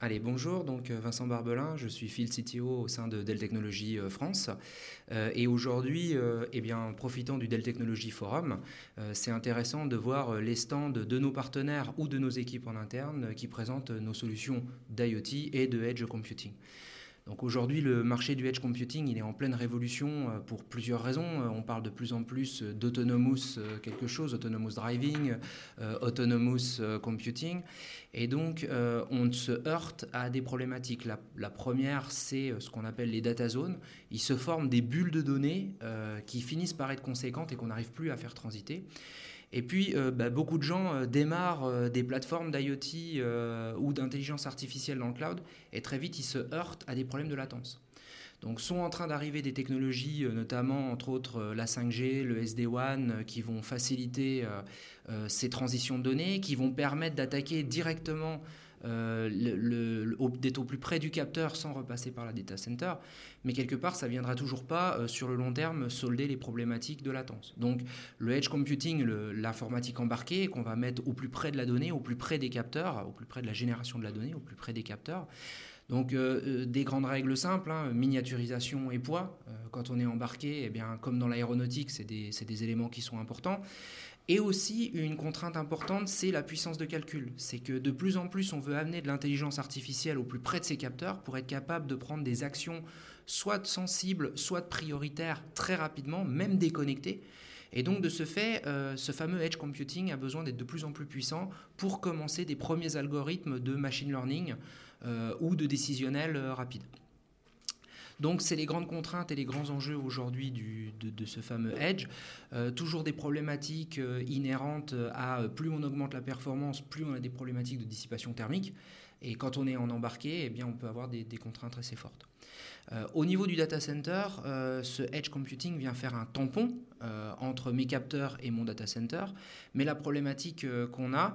Allez, bonjour, donc euh, Vincent Barbelin, je suis Field CTO au sein de Dell Technologies euh, France. Euh, et aujourd'hui, eh bien, profitant du Dell Technologies Forum, c'est intéressant de voir les stands de nos partenaires ou de nos équipes en interne qui présentent nos solutions d'IoT et de Edge Computing. Donc aujourd'hui, le marché du edge computing, il est en pleine révolution euh, pour plusieurs raisons. Euh, on parle de plus en plus d'autonomous euh, quelque chose, autonomous driving, autonomous computing. Et donc, on se heurte à des problématiques. La, première, c'est ce qu'on appelle les data zones. Il se forment des bulles de données qui finissent par être conséquentes et qu'on n'arrive plus à faire transiter. Et puis, euh, bah, beaucoup de gens euh, démarrent euh, des plateformes d'IoT ou d'intelligence artificielle dans le cloud et très vite, ils se heurtent à des problèmes de latence. Donc, sont en train d'arriver des technologies, notamment entre autres la 5G, le SD-WAN, qui vont faciliter ces transitions de données, qui vont permettre d'attaquer directement euh, d'être au plus près du capteur sans repasser par la data center. Mais quelque part, ça viendra toujours pas euh, sur le long terme solder les problématiques de latence. Donc le edge computing, l'informatique embarquée qu'on va mettre au plus près de la donnée, au plus près des capteurs, au plus près de la génération de la donnée, au plus près des capteurs. Donc euh, des grandes règles simples, hein, miniaturisation et poids. quand on est embarqué, eh bien, comme dans l'aéronautique, c'est des, des, éléments qui sont importants. Et aussi, une contrainte importante, c'est la puissance de calcul. C'est que de plus en plus, on veut amener de l'intelligence artificielle au plus près de ces capteurs pour être capable de prendre des actions soit sensibles, soit prioritaires très rapidement, même déconnectées. Et donc, de ce fait, euh, ce fameux edge computing a besoin d'être de plus en plus puissant pour commencer des premiers algorithmes de machine learning euh, ou de décisionnel euh, rapide. Donc c'est les grandes contraintes et les grands enjeux aujourd'hui de, ce fameux edge. Euh, toujours des problématiques euh, inhérentes à euh, plus on augmente la performance, plus on a des problématiques de dissipation thermique. Et quand on est en embarqué, eh bien, on peut avoir des, contraintes assez fortes. au niveau du data center, ce edge computing vient faire un tampon entre mes capteurs et mon data center. Mais la problématique qu'on a,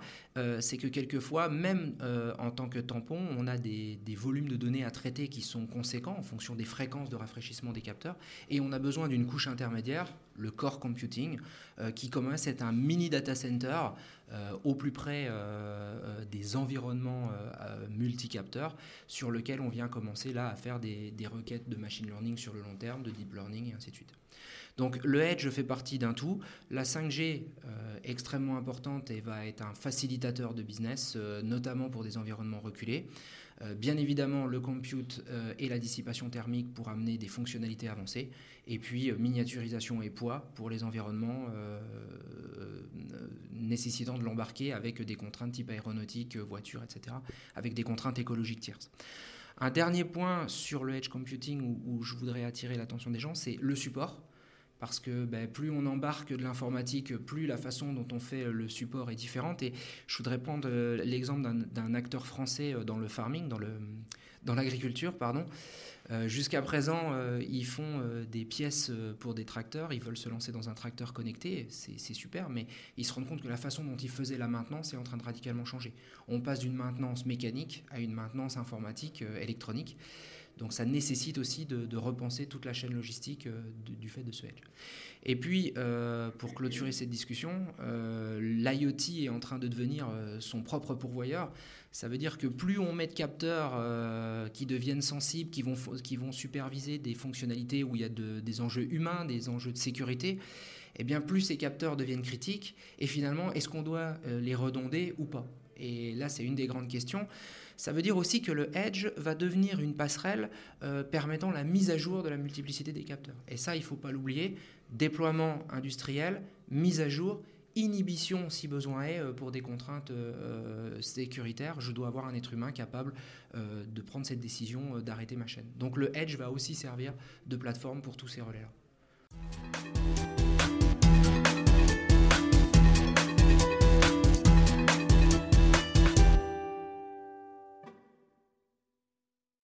c'est que quelquefois, même en tant que tampon, on a des, volumes de données à traiter qui sont conséquents en fonction des fréquences de rafraîchissement des capteurs. Et on a besoin d'une couche intermédiaire, le core computing, qui commence à être un mini data center au plus près des environnements multicapteurs sur lequel on vient commencer là à faire des requêtes de machine learning sur le long terme, de deep learning et ainsi de suite. Donc le edge fait partie d'un tout. La 5G est euh, extrêmement importante et va être un facilitateur de business, euh, notamment pour des environnements reculés. Euh, bien évidemment, le compute et la dissipation thermique pour amener des fonctionnalités avancées. Et puis miniaturisation et poids pour les environnements nécessitant de l'embarquer avec des contraintes type aéronautique, voiture, etc. Avec des contraintes écologiques tierces. Un dernier point sur le edge computing où je voudrais attirer l'attention des gens, c'est le support parce que ben, plus on embarque de l'informatique, plus la façon dont on fait le support est différente. Et je voudrais prendre euh, l'exemple d'un acteur français euh, dans le farming, dans, le, dans l'agriculture, pardon. Euh, jusqu'à présent, ils font des pièces pour des tracteurs, ils veulent se lancer dans un tracteur connecté, c'est super, mais ils se rendent compte que la façon dont ils faisaient la maintenance est en train de radicalement changer. On passe d'une maintenance mécanique à une maintenance informatique, électronique. Donc ça nécessite aussi de, repenser toute la chaîne logistique euh, du, fait de ce edge. Et puis, euh, pour clôturer cette discussion, euh, l'IoT est en train de devenir son propre pourvoyeur. Ça veut dire que plus on met de capteurs qui deviennent sensibles, qui vont, qui vont superviser des fonctionnalités où il y a des enjeux humains, des enjeux de sécurité, eh bien plus ces capteurs deviennent critiques. Et finalement, est-ce qu'on doit les redonder ou pas? Et là, c'est une des grandes questions. Ça veut dire aussi que le edge va devenir une passerelle euh, permettant la mise à jour de la multiplicité des capteurs. Et ça, il ne faut pas l'oublier. Déploiement industriel, mise à jour, inhibition si besoin est euh, pour des contraintes euh, sécuritaires. Je dois avoir un être humain capable de prendre cette décision d'arrêter ma chaîne. Donc le edge va aussi servir de plateforme pour tous ces relais-là.